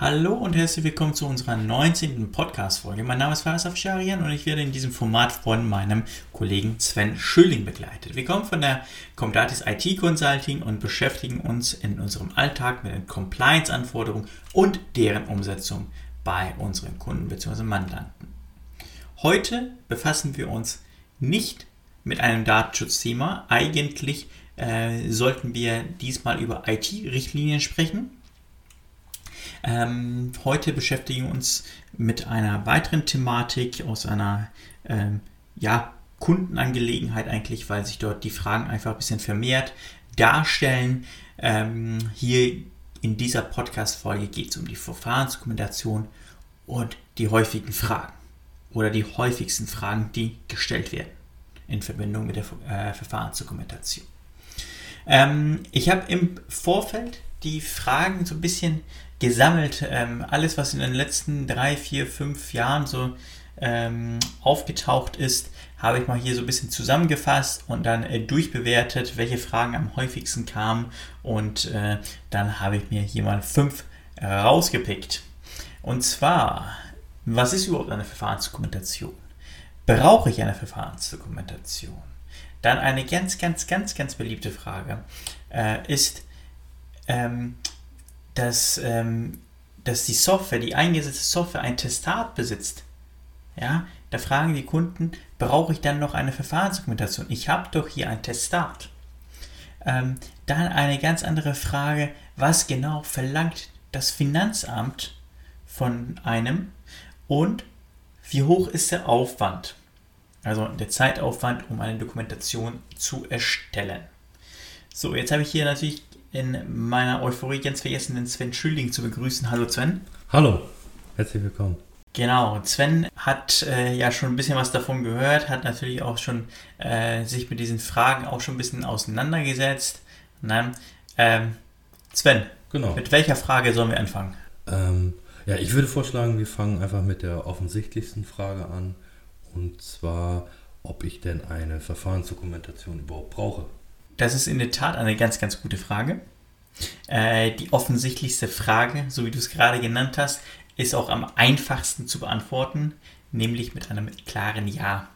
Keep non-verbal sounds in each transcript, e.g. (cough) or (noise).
Hallo und herzlich willkommen zu unserer 19. Podcast-Folge. Mein Name ist Faris Afsharian und ich werde in diesem Format von meinem Kollegen Sven Schülling begleitet. Wir kommen von der Comdatis IT Consulting und beschäftigen uns in unserem Alltag mit den Compliance-Anforderungen und deren Umsetzung bei unseren Kunden bzw. Mandanten. Heute befassen wir uns nicht mit einem Datenschutzthema. Eigentlich äh, sollten wir diesmal über IT-Richtlinien sprechen ähm, heute beschäftigen wir uns mit einer weiteren Thematik aus einer ähm, ja, Kundenangelegenheit eigentlich, weil sich dort die Fragen einfach ein bisschen vermehrt darstellen. Ähm, hier in dieser Podcast-Folge geht es um die Verfahrensdokumentation und die häufigen Fragen oder die häufigsten Fragen, die gestellt werden in Verbindung mit der äh, Verfahrensdokumentation. Ähm, ich habe im Vorfeld die Fragen so ein bisschen gesammelt. Ähm, alles, was in den letzten drei, vier, fünf Jahren so ähm, aufgetaucht ist, habe ich mal hier so ein bisschen zusammengefasst und dann äh, durchbewertet, welche Fragen am häufigsten kamen. Und äh, dann habe ich mir hier mal fünf rausgepickt. Und zwar, was ist überhaupt eine Verfahrensdokumentation? Brauche ich eine Verfahrensdokumentation? Dann eine ganz, ganz, ganz, ganz beliebte Frage äh, ist, ähm, dass, ähm, dass die Software, die eingesetzte Software ein Testat besitzt. Ja, da fragen die Kunden, brauche ich dann noch eine Verfahrensdokumentation? Ich habe doch hier ein Testat. Ähm, dann eine ganz andere Frage, was genau verlangt das Finanzamt von einem und wie hoch ist der Aufwand? Also der Zeitaufwand, um eine Dokumentation zu erstellen. So, jetzt habe ich hier natürlich in meiner Euphorie ganz vergessen, den Sven Schüling zu begrüßen. Hallo Sven. Hallo, herzlich willkommen. Genau, Sven hat äh, ja schon ein bisschen was davon gehört, hat natürlich auch schon äh, sich mit diesen Fragen auch schon ein bisschen auseinandergesetzt. Nein, ähm, Sven, genau. mit welcher Frage sollen wir anfangen? Ähm, ja, ich würde vorschlagen, wir fangen einfach mit der offensichtlichsten Frage an. Und zwar, ob ich denn eine Verfahrensdokumentation überhaupt brauche. Das ist in der Tat eine ganz, ganz gute Frage. Äh, die offensichtlichste Frage, so wie du es gerade genannt hast, ist auch am einfachsten zu beantworten, nämlich mit einem klaren Ja.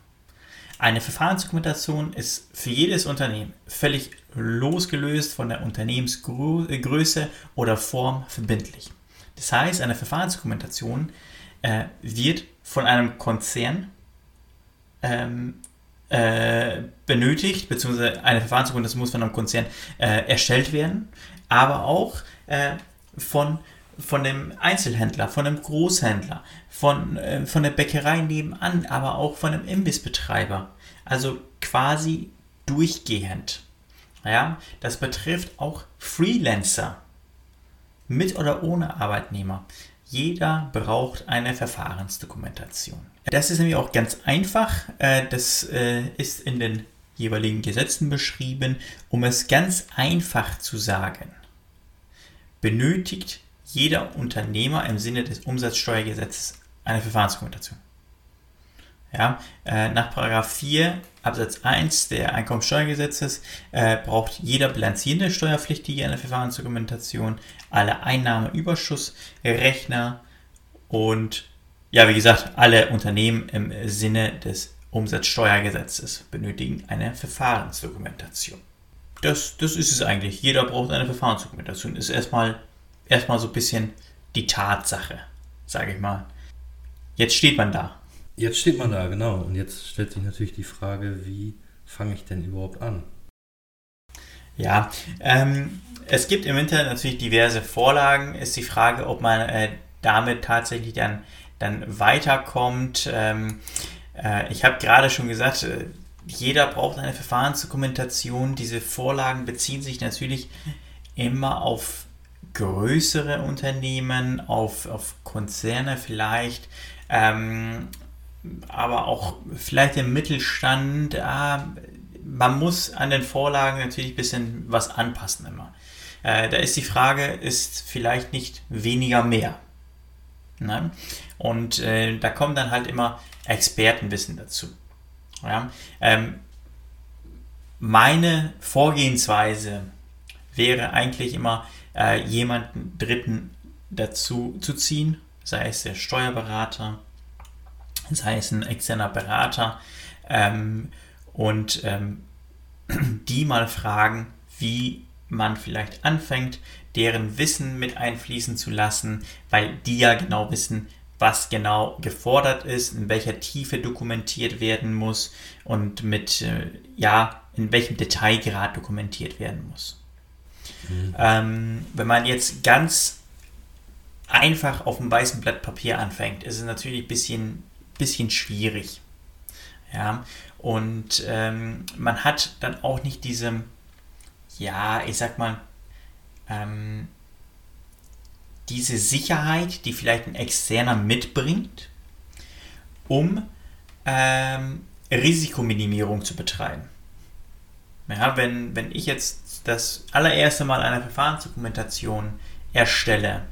Eine Verfahrensdokumentation ist für jedes Unternehmen völlig losgelöst von der Unternehmensgröße oder Form verbindlich. Das heißt, eine Verfahrensdokumentation äh, wird von einem Konzern ähm, äh, benötigt, beziehungsweise eine Verfahrensdokumentation muss von einem Konzern äh, erstellt werden, aber auch äh, von, von dem Einzelhändler, von dem Großhändler, von, äh, von der Bäckerei nebenan, aber auch von dem Imbissbetreiber. Also quasi durchgehend. Ja, das betrifft auch Freelancer mit oder ohne Arbeitnehmer. Jeder braucht eine Verfahrensdokumentation. Das ist nämlich auch ganz einfach. Äh, das äh, ist in den jeweiligen Gesetzen beschrieben. Um es ganz einfach zu sagen, benötigt jeder Unternehmer im Sinne des Umsatzsteuergesetzes eine Verfahrensdokumentation. Ja, äh, nach 4 Absatz 1 der Einkommensteuergesetzes äh, braucht jeder bilanzierende Steuerpflichtige eine Verfahrensdokumentation, alle Einnahmeüberschussrechner und ja, wie gesagt, alle Unternehmen im Sinne des Umsatzsteuergesetzes benötigen eine Verfahrensdokumentation. Das, das ist es eigentlich. Jeder braucht eine Verfahrensdokumentation. Ist erstmal, erstmal so ein bisschen die Tatsache, sage ich mal. Jetzt steht man da. Jetzt steht man da, genau. Und jetzt stellt sich natürlich die Frage, wie fange ich denn überhaupt an? Ja, ähm, es gibt im Internet natürlich diverse Vorlagen. Ist die Frage, ob man äh, damit tatsächlich dann dann weiterkommt. Ähm, äh, ich habe gerade schon gesagt, äh, jeder braucht eine Verfahrensdokumentation. Diese Vorlagen beziehen sich natürlich immer auf größere Unternehmen, auf, auf Konzerne vielleicht, ähm, aber auch vielleicht im Mittelstand. Äh, man muss an den Vorlagen natürlich ein bisschen was anpassen immer. Äh, da ist die Frage, ist vielleicht nicht weniger mehr. Ne? Und äh, da kommt dann halt immer Expertenwissen dazu. Ja? Ähm, meine Vorgehensweise wäre eigentlich immer, äh, jemanden Dritten dazu zu ziehen, sei es der Steuerberater, sei es ein externer Berater, ähm, und ähm, (clears throat) die mal fragen, wie man vielleicht anfängt, deren Wissen mit einfließen zu lassen, weil die ja genau wissen, was genau gefordert ist, in welcher Tiefe dokumentiert werden muss und mit, äh, ja, in welchem Detailgrad dokumentiert werden muss. Mhm. Ähm, wenn man jetzt ganz einfach auf einem weißen Blatt Papier anfängt, ist es natürlich ein bisschen, bisschen schwierig. Ja, und ähm, man hat dann auch nicht diese, ja, ich sag mal, ähm, diese Sicherheit, die vielleicht ein Externer mitbringt, um ähm, Risikominimierung zu betreiben. Ja, wenn, wenn ich jetzt das allererste Mal eine Verfahrensdokumentation erstelle,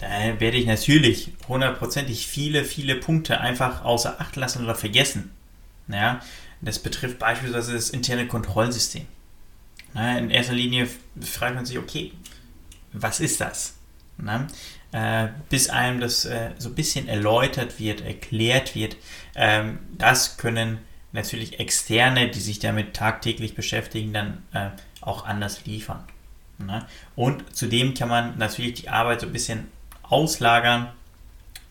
dann werde ich natürlich hundertprozentig viele, viele Punkte einfach außer Acht lassen oder vergessen. Ja, das betrifft beispielsweise das interne Kontrollsystem. Ja, in erster Linie fragt man sich, okay, was ist das? Na, äh, bis einem das äh, so ein bisschen erläutert wird, erklärt wird. Ähm, das können natürlich Externe, die sich damit tagtäglich beschäftigen, dann äh, auch anders liefern. Und zudem kann man natürlich die Arbeit so ein bisschen auslagern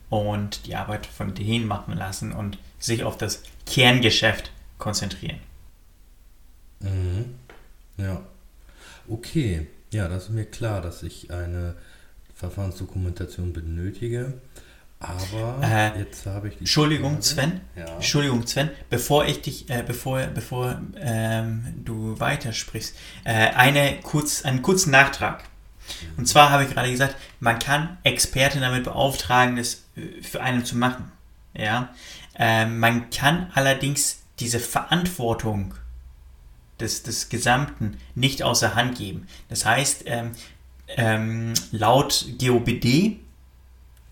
und die Arbeit von denen machen lassen und sich auf das Kerngeschäft konzentrieren. Mhm. Ja. Okay. Ja, das ist mir klar, dass ich eine Verfahrensdokumentation benötige. Aber äh, jetzt habe ich die. Entschuldigung, Frage. Sven. Ja. Entschuldigung, Sven. Bevor ich dich, äh, bevor, bevor ähm, du weitersprichst, äh, eine kurz, einen kurzen Nachtrag. Und zwar habe ich gerade gesagt, man kann Experten damit beauftragen, das äh, für einen zu machen. Ja. Ähm, man kann allerdings diese Verantwortung des, des Gesamten nicht außer Hand geben. Das heißt, ähm, ähm, laut GOBD,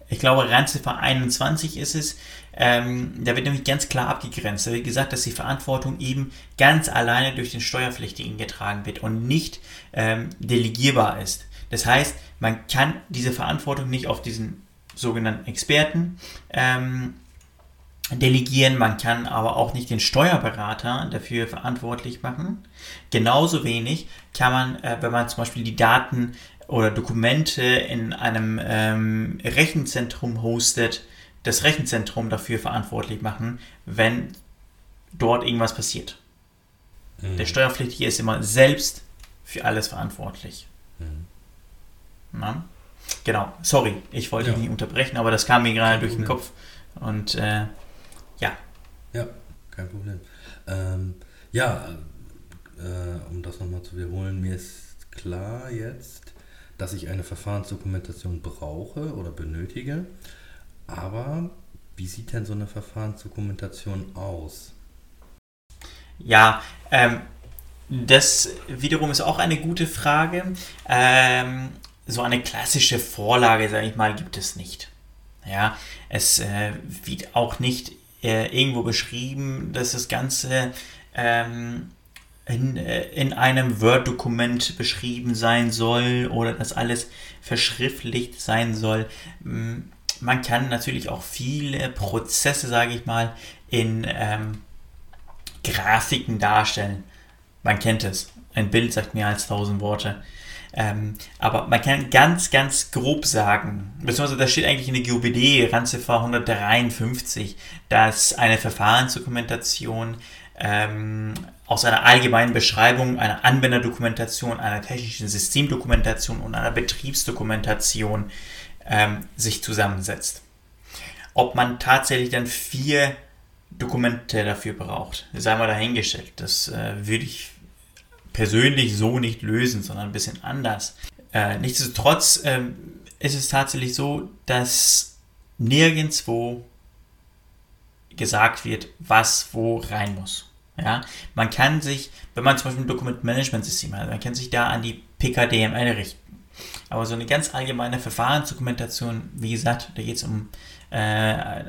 ich glaube Randziffer 21 ist es, ähm, da wird nämlich ganz klar abgegrenzt. Da wird gesagt, dass die Verantwortung eben ganz alleine durch den Steuerpflichtigen getragen wird und nicht ähm, delegierbar ist. Das heißt, man kann diese Verantwortung nicht auf diesen sogenannten Experten ähm, delegieren, man kann aber auch nicht den Steuerberater dafür verantwortlich machen. Genauso wenig kann man, äh, wenn man zum Beispiel die Daten oder Dokumente in einem ähm, Rechenzentrum hostet, das Rechenzentrum dafür verantwortlich machen, wenn dort irgendwas passiert. Mhm. Der Steuerpflichtige ist immer selbst für alles verantwortlich. Mhm. Na? Genau, sorry, ich wollte ja. dich nicht unterbrechen, aber das kam mir gerade durch den Kopf. Und äh, ja. Ja, kein Problem. Ähm, ja, äh, um das nochmal zu wiederholen, mir ist klar jetzt, dass ich eine Verfahrensdokumentation brauche oder benötige. Aber wie sieht denn so eine Verfahrensdokumentation aus? Ja, ähm, das wiederum ist auch eine gute Frage. Ähm, so eine klassische Vorlage, sage ich mal, gibt es nicht. Ja, es äh, wird auch nicht äh, irgendwo beschrieben, dass das Ganze ähm, in, äh, in einem Word-Dokument beschrieben sein soll oder dass alles verschriftlicht sein soll. Mm, man kann natürlich auch viele Prozesse, sage ich mal, in ähm, Grafiken darstellen. Man kennt es. Ein Bild sagt mehr als tausend Worte. Ähm, aber man kann ganz, ganz grob sagen, beziehungsweise da steht eigentlich in der GUBD, Randziffer 153, dass eine Verfahrensdokumentation ähm, aus einer allgemeinen Beschreibung, einer Anwenderdokumentation, einer technischen Systemdokumentation und einer Betriebsdokumentation ähm, sich zusammensetzt. Ob man tatsächlich dann vier Dokumente dafür braucht, sei mal dahingestellt. Das äh, würde ich persönlich so nicht lösen, sondern ein bisschen anders. Äh, nichtsdestotrotz ähm, ist es tatsächlich so, dass nirgendwo gesagt wird, was wo rein muss. Ja, man kann sich, wenn man zum Beispiel ein Dokumentmanagementsystem hat, man kann sich da an die PKDML richten. Aber so eine ganz allgemeine Verfahrensdokumentation, wie gesagt, da geht es um äh,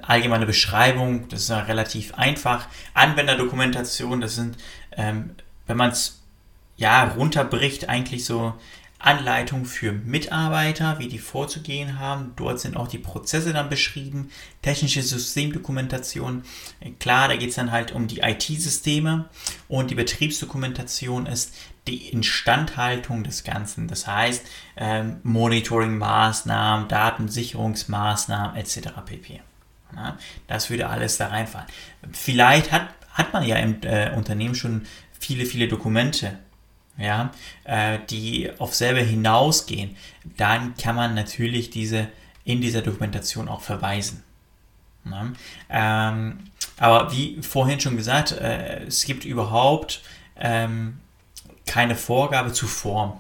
allgemeine Beschreibung, das ist ja relativ einfach. Anwenderdokumentation, das sind, ähm, wenn man es ja, runterbricht, eigentlich so Anleitung für Mitarbeiter, wie die vorzugehen haben. Dort sind auch die Prozesse dann beschrieben, technische Systemdokumentation. Klar, da geht es dann halt um die IT-Systeme und die Betriebsdokumentation ist die Instandhaltung des Ganzen. Das heißt, ähm, Monitoring-Maßnahmen, Datensicherungsmaßnahmen etc. pp. Ja, das würde alles da reinfallen. Vielleicht hat, hat man ja im äh, Unternehmen schon viele, viele Dokumente ja, äh, die auf selber hinausgehen, dann kann man natürlich diese in dieser Dokumentation auch verweisen. Ja, ähm, aber wie vorhin schon gesagt, äh, es gibt überhaupt ähm, keine Vorgabe zu Form.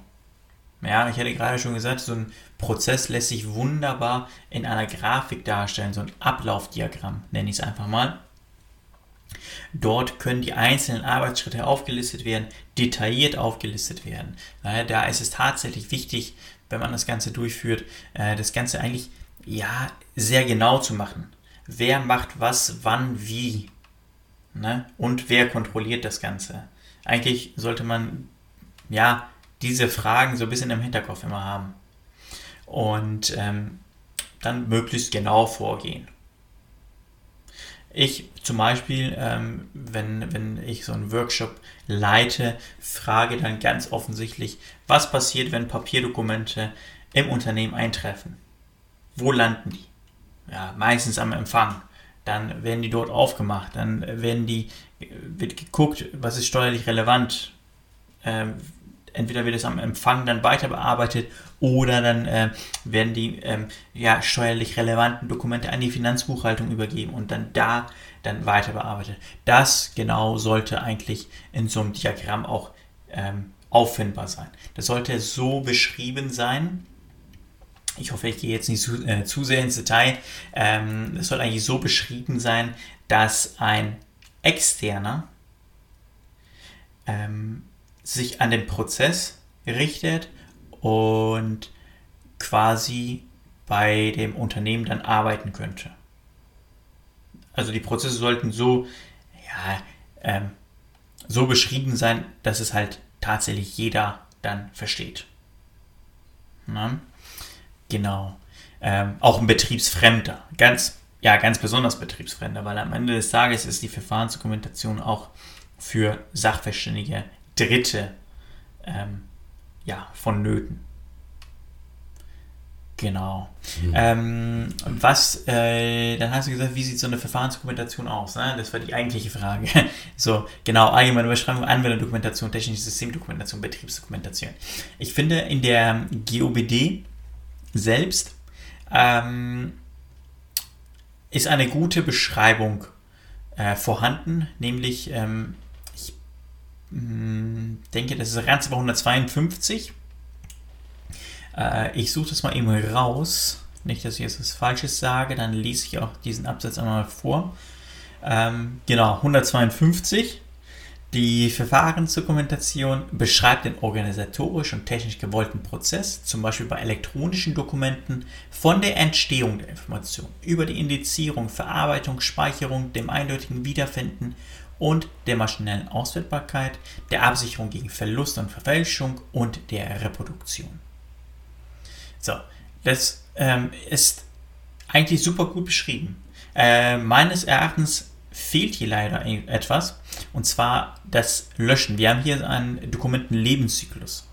Ja, ich hatte gerade schon gesagt, so ein Prozess lässt sich wunderbar in einer Grafik darstellen, so ein Ablaufdiagramm, nenne ich es einfach mal. Dort können die einzelnen Arbeitsschritte aufgelistet werden, detailliert aufgelistet werden. Da ist es tatsächlich wichtig, wenn man das Ganze durchführt, äh, das Ganze eigentlich ja sehr genau zu machen. Wer macht was, wann, wie? Ne? Und wer kontrolliert das Ganze? Eigentlich sollte man ja diese Fragen so ein bisschen im Hinterkopf immer haben. Und ähm, dann möglichst genau vorgehen. Ich zum Beispiel, ähm, wenn, wenn ich so einen Workshop leite, frage dann ganz offensichtlich, was passiert, wenn Papierdokumente im Unternehmen eintreffen? Wo landen die? Ja, meistens am Empfang. Dann werden die dort aufgemacht, dann werden die, wird geguckt, was ist steuerlich relevant. Ähm, entweder wird es am Empfang dann weiter bearbeitet oder dann äh, werden die ähm, ja, steuerlich relevanten Dokumente an die Finanzbuchhaltung übergeben und dann da dann weiter bearbeitet. Das genau sollte eigentlich in so einem Diagramm auch ähm, auffindbar sein. Das sollte so beschrieben sein. Ich hoffe, ich gehe jetzt nicht zu, äh, zu sehr ins Detail. Ähm, es soll eigentlich so beschrieben sein, dass ein externer ähm, sich an den Prozess richtet und quasi bei dem Unternehmen dann arbeiten könnte. Also die Prozesse sollten so, ja, ähm, so beschrieben sein, dass es halt tatsächlich jeder dann versteht. Na? Genau. Ähm, auch ein Betriebsfremder. Ganz, ja, ganz besonders Betriebsfremder, weil am Ende des Tages ist die Verfahrensdokumentation auch für Sachverständige Dritte ähm, ja, vonnöten. Genau. Mhm. Ähm, was, äh, dann hast du gesagt, wie sieht so eine Verfahrensdokumentation aus? Ne? Das war die eigentliche Frage. (laughs) so, genau, allgemeine Beschreibung, Anwenderdokumentation, technische Systemdokumentation, Betriebsdokumentation. Ich finde, in der GOBD selbst ähm, ist eine gute Beschreibung äh, vorhanden, nämlich ähm, hm, denke, das ist Ranzimmer 152. Äh, ich suche das mal eben raus. Nicht, dass ich jetzt was Falsches sage, dann lese ich auch diesen Absatz einmal vor. Ähm, genau, 152. Die Verfahrensdokumentation beschreibt den organisatorisch und technisch gewollten Prozess, zum Beispiel bei elektronischen Dokumenten, von der Entstehung der Information über die Indizierung, Verarbeitung, Speicherung, dem eindeutigen Wiederfinden und der maschinellen Auswertbarkeit, der Absicherung gegen Verlust und Verfälschung und der Reproduktion. So, das ähm, ist eigentlich super gut beschrieben. Äh, meines Erachtens fehlt hier leider etwas, und zwar das Löschen. Wir haben hier einen Dokumentenlebenszyklus.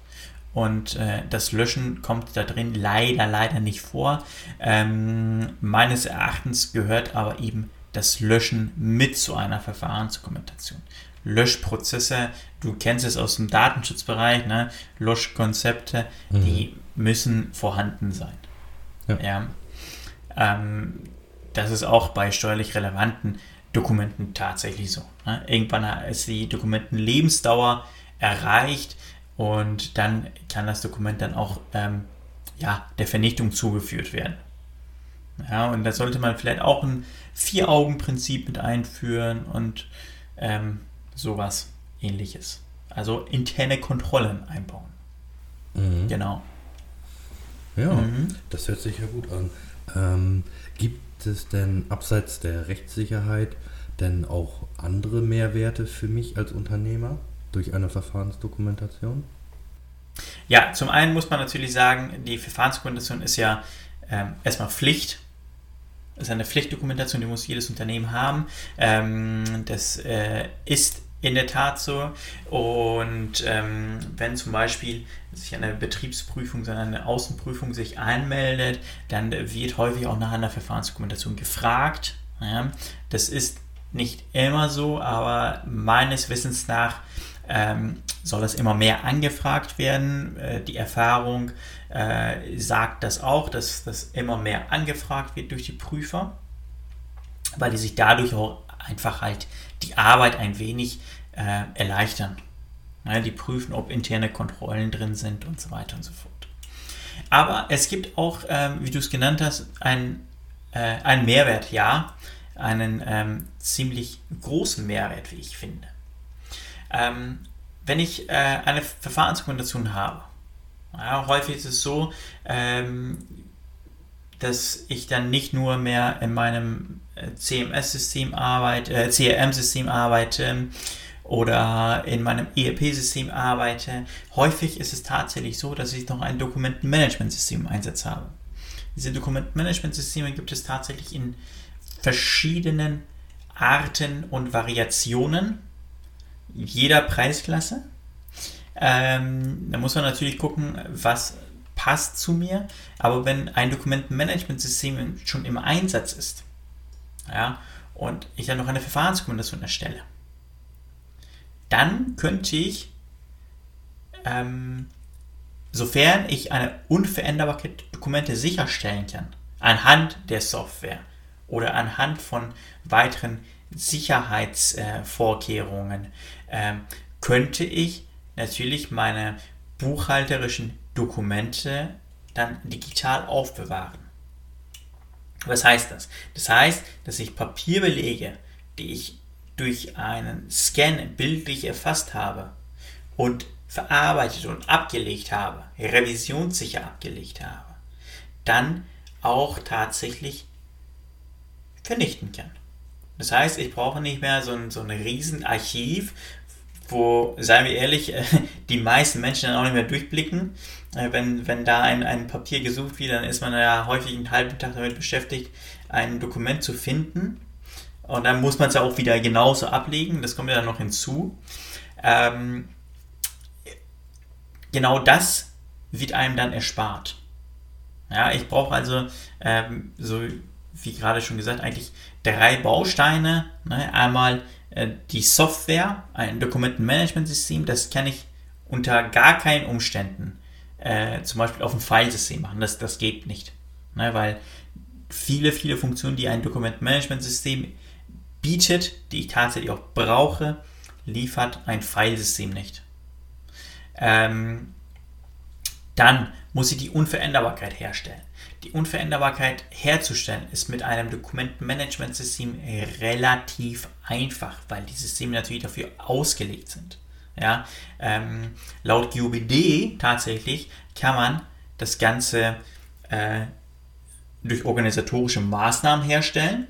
Und äh, das Löschen kommt da drin leider, leider nicht vor. Ähm, meines Erachtens gehört aber eben das Löschen mit zu einer Verfahrensdokumentation. Löschprozesse, du kennst es aus dem Datenschutzbereich, ne? Löschkonzepte, mhm. die müssen vorhanden sein. Ja. ja. Ähm, das ist auch bei steuerlich relevanten Dokumenten tatsächlich so. Ne? Irgendwann ist die Dokumentenlebensdauer erreicht und dann kann das Dokument dann auch ähm, ja, der Vernichtung zugeführt werden. Ja, und da sollte man vielleicht auch ein Vier-Augen-Prinzip mit einführen und ähm, sowas ähnliches. Also interne Kontrollen einbauen. Mhm. Genau. Ja, mhm. das hört sich ja gut an. Ähm, gibt es denn abseits der Rechtssicherheit denn auch andere Mehrwerte für mich als Unternehmer durch eine Verfahrensdokumentation? Ja, zum einen muss man natürlich sagen, die Verfahrensdokumentation ist ja ähm, erstmal Pflicht. Ist eine Pflichtdokumentation, die muss jedes Unternehmen haben. Ähm, das äh, ist in der Tat so. Und ähm, wenn zum Beispiel sich eine Betriebsprüfung, sondern eine Außenprüfung sich anmeldet, dann wird häufig auch nach einer Verfahrensdokumentation gefragt. Ja, das ist nicht immer so, aber meines Wissens nach ähm, soll es immer mehr angefragt werden. Äh, die Erfahrung äh, sagt das auch, dass das immer mehr angefragt wird durch die Prüfer, weil die sich dadurch auch einfach halt die Arbeit ein wenig äh, erleichtern. Ja, die prüfen, ob interne Kontrollen drin sind und so weiter und so fort. Aber es gibt auch, ähm, wie du es genannt hast, ein, äh, einen Mehrwert, ja, einen ähm, ziemlich großen Mehrwert, wie ich finde. Ähm, wenn ich äh, eine Verfahrensdokumentation habe, ja, häufig ist es so, ähm, dass ich dann nicht nur mehr in meinem äh, CMS-System arbeite, äh, CRM-System arbeite oder in meinem ERP-System arbeite. Häufig ist es tatsächlich so, dass ich noch ein Dokumentenmanagementsystem im Einsatz habe. Diese Dokumentenmanagementsysteme gibt es tatsächlich in verschiedenen Arten und Variationen jeder Preisklasse. Ähm, da muss man natürlich gucken, was passt zu mir. Aber wenn ein Dokumentenmanagementsystem schon im Einsatz ist, ja, und ich dann noch eine Verfahrensdokumentation erstelle, dann könnte ich, ähm, sofern ich eine Unveränderbarkeit Dokumente sicherstellen kann, anhand der Software oder anhand von weiteren Sicherheitsvorkehrungen, äh, könnte ich natürlich meine buchhalterischen Dokumente dann digital aufbewahren. Was heißt das? Das heißt, dass ich Papierbelege, die ich durch einen Scan bildlich erfasst habe und verarbeitet und abgelegt habe, revisionssicher abgelegt habe, dann auch tatsächlich vernichten kann. Das heißt, ich brauche nicht mehr so ein, so ein Riesenarchiv, wo, seien wir ehrlich, (laughs) die meisten Menschen dann auch nicht mehr durchblicken. Äh, wenn, wenn da ein, ein Papier gesucht wird, dann ist man ja häufig einen halben Tag damit beschäftigt, ein Dokument zu finden. Und dann muss man es ja auch wieder genauso ablegen. Das kommt ja dann noch hinzu. Ähm, genau das wird einem dann erspart. Ja, ich brauche also, ähm, so wie gerade schon gesagt, eigentlich drei Bausteine. Ne? Einmal die Software, ein Dokumentenmanagementsystem, das kann ich unter gar keinen Umständen äh, zum Beispiel auf ein Filesystem machen. Das, das geht nicht. Ne? Weil viele, viele Funktionen, die ein Dokumentenmanagementsystem bietet, die ich tatsächlich auch brauche, liefert ein Filesystem nicht. Ähm, dann muss ich die Unveränderbarkeit herstellen. Die Unveränderbarkeit herzustellen ist mit einem Dokumentenmanagementsystem relativ einfach, weil die Systeme natürlich dafür ausgelegt sind. Ja, ähm, laut GUBD tatsächlich kann man das Ganze äh, durch organisatorische Maßnahmen herstellen,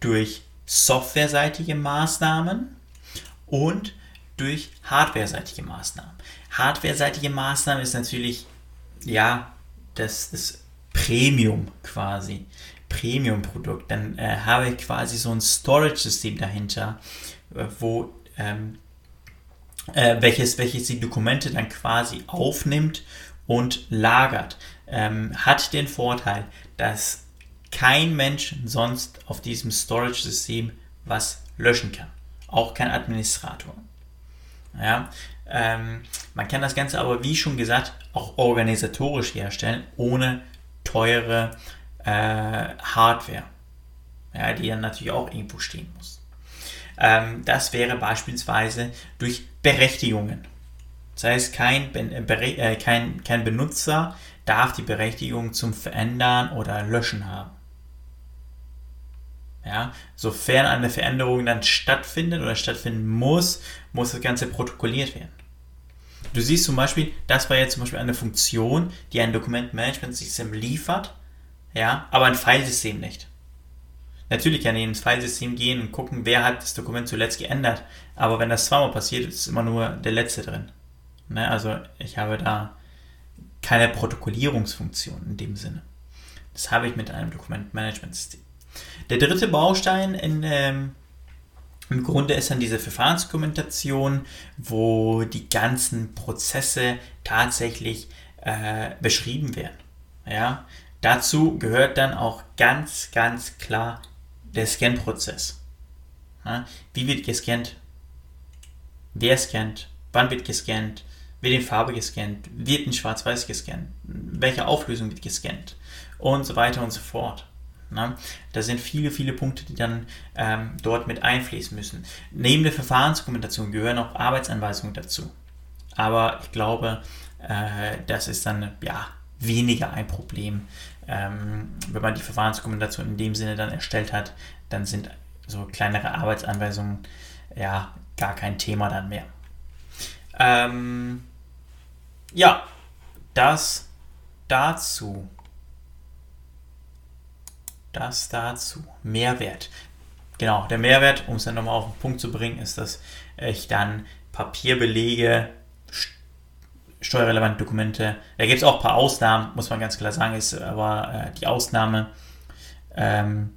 durch softwareseitige Maßnahmen und durch hardwareseitige Maßnahmen. Hardwareseitige Maßnahmen ist natürlich ja das, das Premium quasi. Premium-Produkt. Dann äh, habe ich quasi so ein Storage-System dahinter, äh, wo ähm, äh, welches, welches die Dokumente dann quasi aufnimmt und lagert. Ähm, hat den Vorteil, dass kein Mensch sonst auf diesem Storage-System was löschen kann. Auch kein Administrator. Ja, ähm, man kann das Ganze aber, wie schon gesagt, auch organisatorisch herstellen, ohne teure äh, Hardware, ja, die dann natürlich auch irgendwo stehen muss. Ähm, das wäre beispielsweise durch Berechtigungen. Das heißt, kein, äh, kein, kein Benutzer darf die Berechtigung zum Verändern oder Löschen haben. Ja, sofern eine Veränderung dann stattfindet oder stattfinden muss, muss das Ganze protokolliert werden. Du siehst zum Beispiel, das war jetzt zum Beispiel eine Funktion, die ein Dokumentmanagementsystem liefert, ja, aber ein Filesystem nicht. Natürlich kann ich ins Filesystem gehen und gucken, wer hat das Dokument zuletzt geändert, aber wenn das zweimal passiert, ist immer nur der letzte drin. Ne? Also ich habe da keine Protokollierungsfunktion in dem Sinne. Das habe ich mit einem Dokumentmanagementsystem. Der dritte Baustein in, ähm, im Grunde ist dann diese Verfahrensdokumentation, wo die ganzen Prozesse tatsächlich äh, beschrieben werden. Ja? Dazu gehört dann auch ganz, ganz klar der Scan-Prozess. Ja? Wie wird gescannt? Wer scannt? Wann wird gescannt? Wird in Farbe gescannt? Wird in Schwarz-Weiß gescannt? Welche Auflösung wird gescannt? Und so weiter und so fort. Na, da sind viele, viele Punkte, die dann ähm, dort mit einfließen müssen. Neben der Verfahrensdokumentation gehören auch Arbeitsanweisungen dazu. Aber ich glaube, äh, das ist dann ja weniger ein Problem. Ähm, wenn man die Verfahrensdokumentation in dem Sinne dann erstellt hat, dann sind so kleinere Arbeitsanweisungen ja gar kein Thema dann mehr. Ähm, ja, das dazu. Das dazu. Mehrwert. Genau, der Mehrwert, um es dann nochmal auf den Punkt zu bringen, ist, dass ich dann Papierbelege, steuerrelevante Dokumente, da gibt es auch ein paar Ausnahmen, muss man ganz klar sagen, ist aber äh, die Ausnahme, ähm,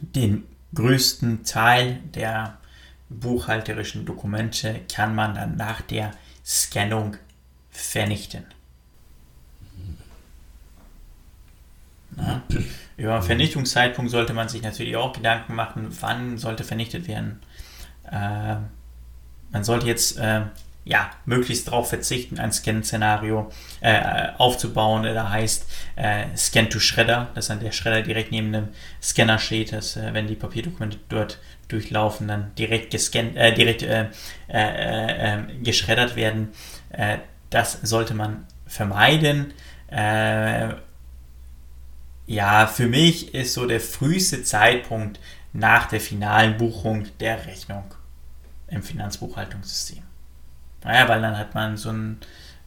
den größten Teil der buchhalterischen Dokumente kann man dann nach der Scannung vernichten. Na, über den Vernichtungszeitpunkt sollte man sich natürlich auch Gedanken machen, wann sollte vernichtet werden. Äh, man sollte jetzt äh, ja, möglichst darauf verzichten, ein Scan-Szenario äh, aufzubauen. Da heißt äh, Scan to Shredder, dass dann der Shredder direkt neben dem Scanner steht, dass äh, wenn die Papierdokumente dort durchlaufen, dann direkt, gescannt, äh, direkt äh, äh, geschreddert werden. das sollte man vermeiden. Ja, für mich ist so der früheste Zeitpunkt nach der finalen Buchung der Rechnung im Finanzbuchhaltungssystem. Naja, weil dann hat man so ein,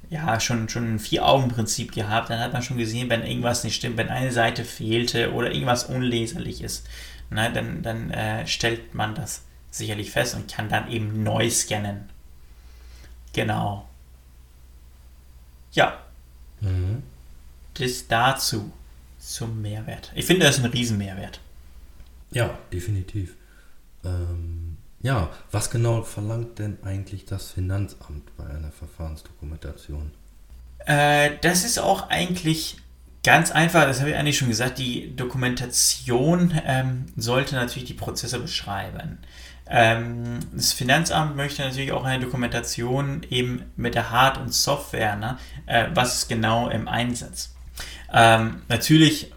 ja, schon, schon ein Vier-Augen-Prinzip gehabt. Dann hat man schon gesehen, wenn irgendwas nicht stimmt, wenn eine Seite fehlte oder irgendwas unleserlich ist, na, dann, dann äh, stellt man das sicherlich fest und kann dann eben neu scannen. Genau. Ja. Mhm. Das dazu zum Mehrwert. Ich finde, das ist ein Riesenmehrwert. Ja, definitiv. Ähm ja, was genau verlangt denn eigentlich das Finanzamt bei einer Verfahrensdokumentation? Äh, das ist auch eigentlich ganz einfach, das habe ich eigentlich schon gesagt, die Dokumentation ähm, sollte natürlich die Prozesse beschreiben. Ähm, das Finanzamt möchte natürlich auch eine Dokumentation eben mit der Hard- und Software, ne? äh, was ist genau im Einsatz. Ähm, natürlich,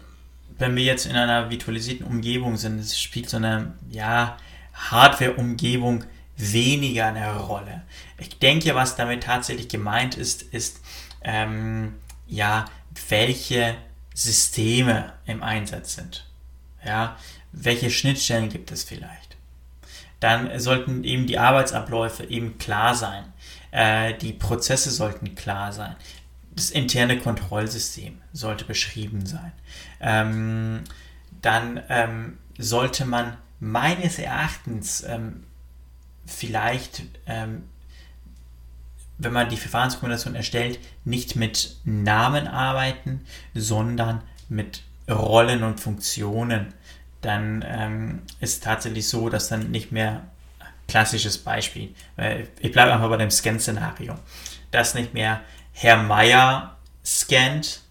wenn wir jetzt in einer virtualisierten Umgebung sind, spielt so eine, ja, Hardware-Umgebung weniger eine Rolle. Ich denke, was damit tatsächlich gemeint ist, ist, ähm, ja, welche Systeme im Einsatz sind. Ja, welche Schnittstellen gibt es vielleicht? Dann sollten eben die Arbeitsabläufe eben klar sein. Äh, die Prozesse sollten klar sein. Das interne Kontrollsystem sollte beschrieben sein. Ähm, dann ähm, sollte man meines Erachtens ähm, vielleicht, ähm, wenn man die Verfahrensdokumentation erstellt, nicht mit Namen arbeiten, sondern mit Rollen und Funktionen. Dann ähm, ist tatsächlich so, dass dann nicht mehr klassisches Beispiel, äh, ich bleibe einfach bei dem Scan-Szenario, dass nicht mehr Herr Meier scannt,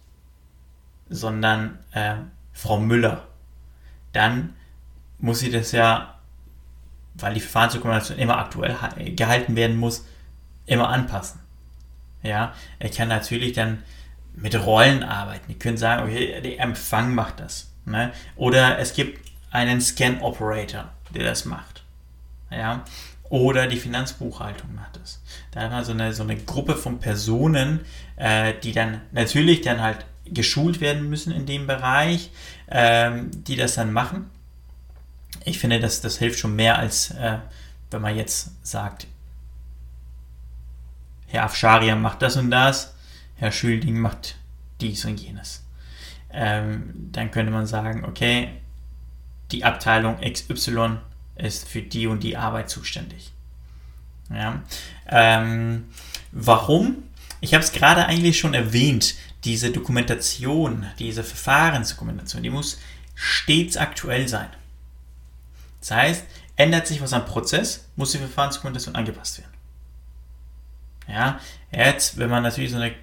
sondern äh, Frau Müller. Dann muss sie das ja, weil die Verfahrensdokumentation immer aktuell gehalten werden muss, immer anpassen. Ja, er kann natürlich dann mit Rollen arbeiten. Ihr könnt sagen, okay, der Empfang macht das. Ne? Oder es gibt einen Scan-Operator, der das macht. Ja? Oder die Finanzbuchhaltung macht das. Da hat man so eine, so eine Gruppe von Personen, äh, die dann natürlich dann halt geschult werden müssen in dem Bereich, ähm, die das dann machen ich finde, das, das hilft schon mehr, als äh, wenn man jetzt sagt, Herr Afsharia macht das und das, Herr Schülding macht dies und jenes. Ähm, dann könnte man sagen, okay, die Abteilung XY ist für die und die Arbeit zuständig. Ja. Ähm, Warum? Ich habe es gerade eigentlich schon erwähnt. Diese Dokumentation, diese Verfahrensdokumentation, die muss stets aktuell sein. Das heißt, ändert sich was am Prozess, muss die Verfahrensdokumentation angepasst werden. Ja, jetzt, wenn man natürlich so eine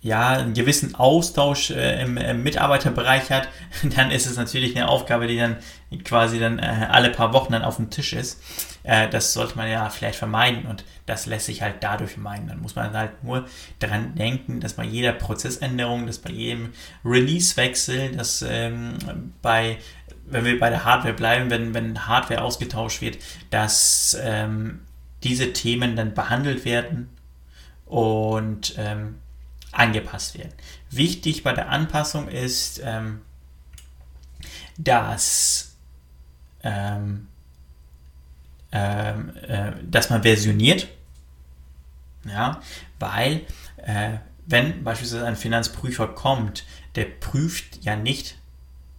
ja, einen gewissen Austausch äh, im, im, Mitarbeiterbereich hat, (laughs) dann ist es natürlich eine Aufgabe, die dann quasi dann äh, alle paar Wochen dann auf dem Tisch ist. Äh, das sollte man ja vielleicht vermeiden und das lässt sich halt dadurch vermeiden. Dann muss man halt nur daran denken, dass bei jeder Prozessänderung, dass bei jedem Release-Wechsel, dass ähm, bei, wenn wir bei der Hardware bleiben, wenn, wenn Hardware ausgetauscht wird, dass ähm, diese Themen dann behandelt werden und ähm, angepasst werden. Wichtig bei der Anpassung ist, ähm, dass, ähm, ähm, äh, dass man versioniert, ja, weil äh, wenn beispielsweise ein Finanzprüfer kommt, der prüft ja nicht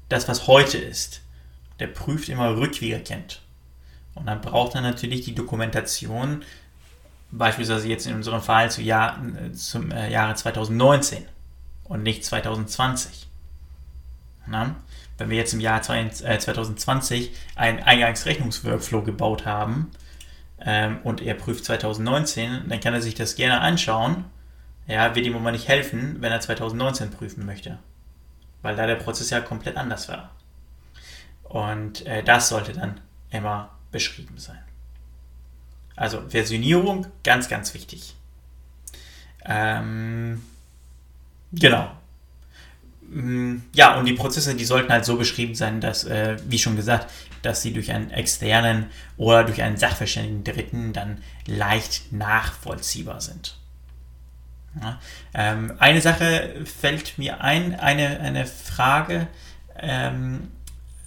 das, was heute ist. Der prüft immer rückwirkend. Und dann braucht er natürlich die Dokumentation beispielsweise jetzt in unserem Fall zu Jahr, zum äh, Jahre 2019 und nicht 2020. Na? Wenn wir jetzt im Jahr 2020 einen Eingangsrechnungsworkflow gebaut haben ähm, und er prüft 2019, dann kann er sich das gerne anschauen. Ja, wird ihm aber nicht helfen, wenn er 2019 prüfen möchte. Weil da der Prozess ja komplett anders war. Und äh, das sollte dann immer beschrieben sein. Also Versionierung, ganz, ganz wichtig. Ähm, genau. Mm, ja, und die Prozesse, die sollten halt so beschrieben sein, dass, äh, wie schon gesagt, dass sie durch einen externen oder durch einen sachverständigen Dritten dann leicht nachvollziehbar sind. Ja, ähm, eine Sache fällt mir ein, eine, eine Frage, ähm,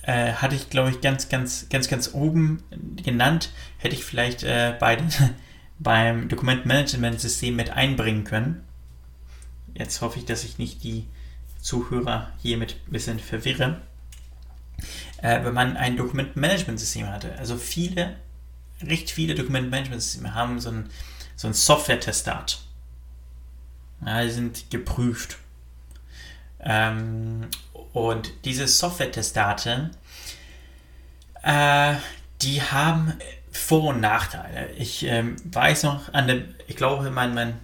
äh, hatte ich, glaube ich, ganz, ganz, ganz, ganz oben genannt. Hätte ich vielleicht äh, bei (laughs) beim Dokumentmanagement-System mit einbringen können. Jetzt hoffe ich, dass ich nicht die Zuhörer hiermit ein bisschen verwirre. Äh, wenn man ein Dokumentmanagement-System hatte, also viele, recht viele Dokumentmanagement-Systeme haben so ein, so ein Software-Testat. Ja, die sind geprüft. Ähm, und diese Software-Testate, äh, die haben Vor- und Nachteile. Ich ähm, weiß noch an dem, ich glaube, mein, mein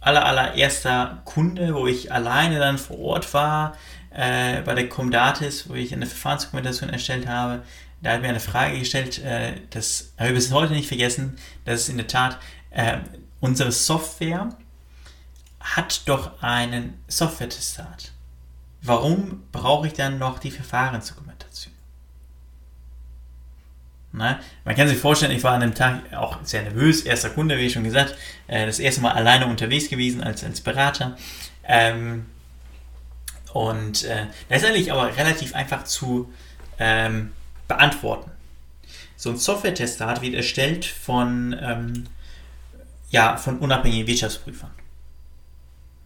aller, allererster Kunde, wo ich alleine dann vor Ort war, äh, bei der Comdatis, wo ich eine Verfahrensdokumentation erstellt habe, da hat mir eine Frage gestellt, äh, das habe ich bis heute nicht vergessen, das ist in der Tat, äh, unsere Software hat doch einen Software-Testat warum brauche ich dann noch die Verfahrensdokumentation? Na, man kann sich vorstellen, ich war an dem Tag auch sehr nervös, erster Kunde, wie schon gesagt, äh, das erste Mal alleine unterwegs gewesen als, als Berater. Ähm, und äh, eigentlich aber relativ einfach zu ähm, beantworten. So ein Software-Testat wird erstellt von, ähm, ja, von unabhängigen Wirtschaftsprüfern.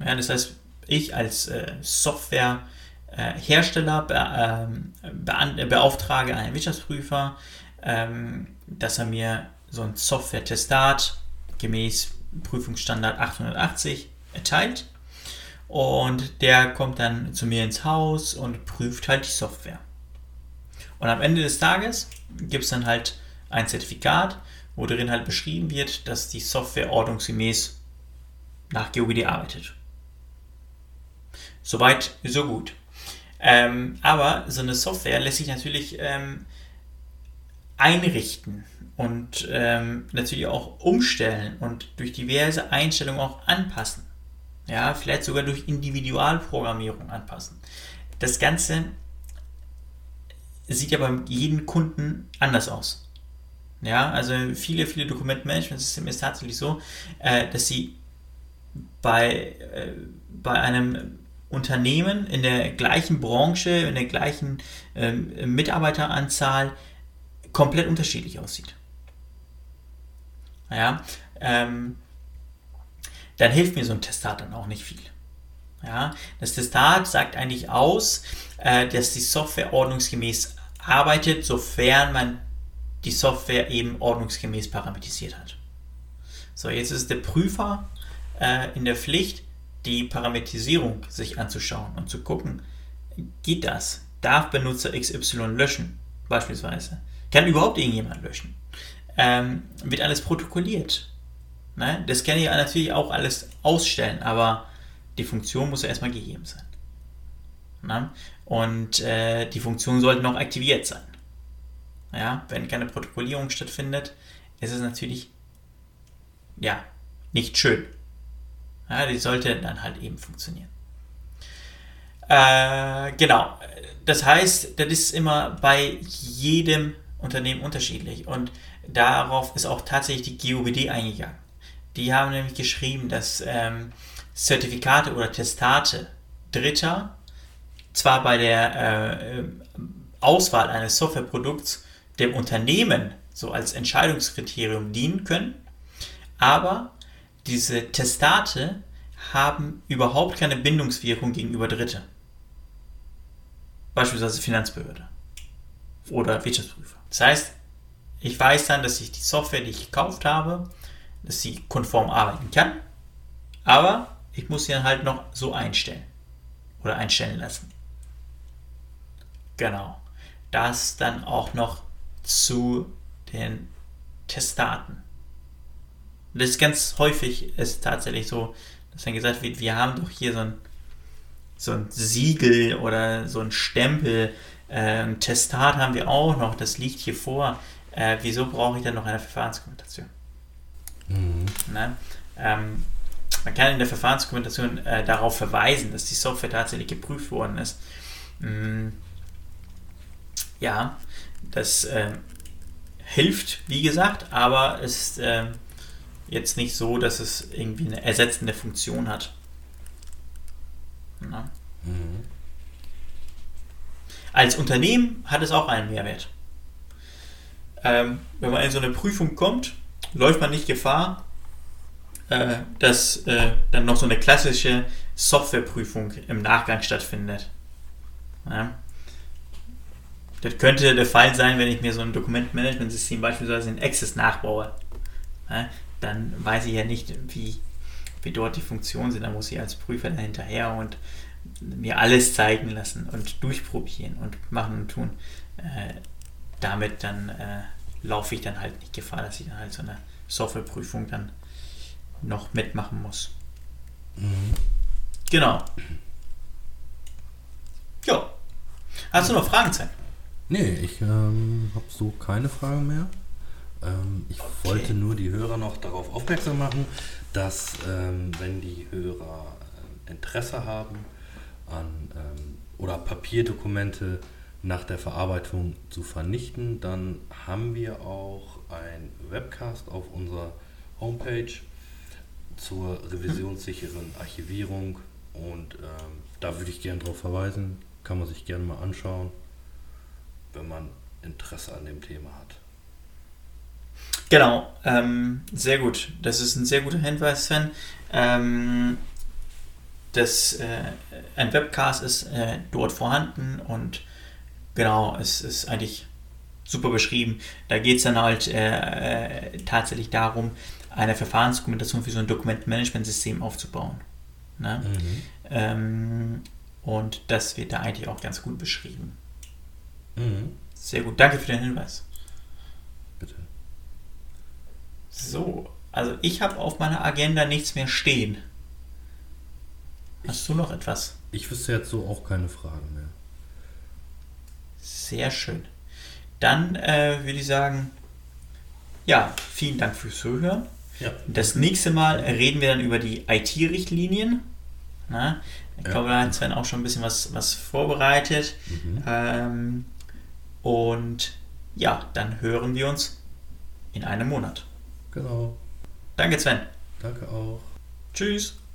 Ja, das heißt, ich als äh, Softwarehersteller be, ähm, be, beauftrage einen Wirtschaftsprüfer, ähm, dass er mir so ein Software-Testat gemäß Prüfungsstandard 880 erteilt. Und der kommt dann zu mir ins Haus und prüft halt die Software. Und am Ende des Tages gibt es dann halt ein Zertifikat, wo darin halt beschrieben wird, dass die Software ordnungsgemäß nach GOBD arbeitet. Soweit, so gut. Ähm, aber so eine Software lässt sich natürlich ähm, einrichten und ähm, natürlich auch umstellen und durch diverse Einstellungen auch anpassen. Ja, vielleicht sogar durch Individualprogrammierung anpassen. Das Ganze sieht ja bei jedem Kunden anders aus. Ja, also viele, viele Dokumentmanagementsysteme ist tatsächlich so, äh, dass sie bei, äh, bei einem Unternehmen in der gleichen Branche, in der gleichen ähm, Mitarbeiteranzahl komplett unterschiedlich aussieht. Ja, ähm, dann hilft mir so ein Testat dann auch nicht viel. Ja, das Testat sagt eigentlich aus, äh, dass die Software ordnungsgemäß arbeitet, sofern man die Software eben ordnungsgemäß parametrisiert hat. So, jetzt ist der Prüfer äh, in der Pflicht, die Parametrisierung sich anzuschauen und zu gucken, geht das? Darf Benutzer XY löschen, beispielsweise? Kann überhaupt irgendjemand löschen? Ähm, wird alles protokolliert? Ne? Das kann ich natürlich auch alles ausstellen, aber die Funktion muss ja erstmal gegeben sein. Ne? Und äh, die Funktion sollte noch aktiviert sein. Ja, wenn keine Protokollierung stattfindet, ist es natürlich ja nicht schön. Ja, die sollte dann halt eben funktionieren. Äh, genau. Das heißt, das ist immer bei jedem Unternehmen unterschiedlich und darauf ist auch tatsächlich die GUBD eingegangen. Die haben nämlich geschrieben, dass ähm, Zertifikate oder Testate Dritter zwar bei der äh, Auswahl eines Softwareprodukts dem Unternehmen so als Entscheidungskriterium dienen können, aber diese Testate haben überhaupt keine Bindungswirkung gegenüber Dritte. Beispielsweise Finanzbehörde oder Wirtschaftsprüfer. Das heißt, ich weiß dann, dass ich die Software, die ich gekauft habe, dass sie konform arbeiten kann, aber ich muss sie dann halt noch so einstellen oder einstellen lassen. Genau. Das dann auch noch zu den Testdaten. Das ist ganz häufig ist tatsächlich so, dass dann gesagt wird, wir haben doch hier so ein, so ein Siegel oder so ein Stempel. Äh, Testat haben wir auch noch, das liegt hier vor. Äh, wieso brauche ich dann noch eine Verfahrenskommunikation? Mhm. Ne? Ähm, man kann in der Verfahrensdokumentation äh, darauf verweisen, dass die Software tatsächlich geprüft worden ist. Mhm. Ja, das äh, hilft, wie gesagt, aber ist äh, jetzt nicht so, dass es irgendwie eine ersetzende Funktion hat. Mhm. Als Unternehmen hat es auch einen Mehrwert. Ähm, wenn man in so eine Prüfung kommt, läuft man nicht Gefahr, äh, dass äh, dann noch so eine klassische Softwareprüfung im Nachgang stattfindet. Ja. Das könnte der Fall sein, wenn ich mir so ein Dokumentmanagementsystem beispielsweise in Access nachbaue. Ja, dann weiß ich ja nicht, wie, wie dort die Funktionen sind. Da muss ich als Prüfer dahinterher und mir alles zeigen lassen und durchprobieren und machen und tun. Äh, damit dann äh, laufe ich dann halt nicht Gefahr, dass ich dann halt so eine Softwareprüfung dann noch mitmachen muss. Mhm. Genau. Ja. Hast du noch Fragen, Zeit? Nee, ich ähm, habe so keine Fragen mehr. Ähm, ich okay. wollte nur die Hörer noch darauf aufmerksam machen, dass ähm, wenn die Hörer äh, Interesse haben an ähm, oder Papierdokumente nach der Verarbeitung zu vernichten, dann haben wir auch ein Webcast auf unserer Homepage zur revisionssicheren Archivierung und ähm, da würde ich gerne darauf verweisen, kann man sich gerne mal anschauen, wenn man Interesse an dem Thema hat. Genau, ähm, sehr gut. Das ist ein sehr guter Hinweis, Sven. Ähm, das, äh, ein Webcast ist äh, dort vorhanden und genau, es ist eigentlich super beschrieben. Da geht es dann halt äh, äh tatsächlich darum, eine Verfahrensdokumentation für so ein Dokumentmanagementsystem aufzubauen. Ne? Mhm. Ähm, und das wird da eigentlich auch ganz gut beschrieben. Mhm. Sehr gut, danke für den Hinweis. So, also ich habe auf meiner Agenda nichts mehr stehen. Hast ich, du noch etwas? Ich wüsste jetzt so auch keine Fragen mehr. Sehr schön. Dann äh, würde ich sagen, ja, vielen Dank fürs Zuhören. Ja. Das nächste Mal reden wir dann über die IT-Richtlinien. Ich ja. glaube, da hat Sven auch schon ein bisschen was, was vorbereitet. Mhm. Ähm, und ja, dann hören wir uns in einem Monat. Genau. Danke, Sven. Danke auch. Tschüss.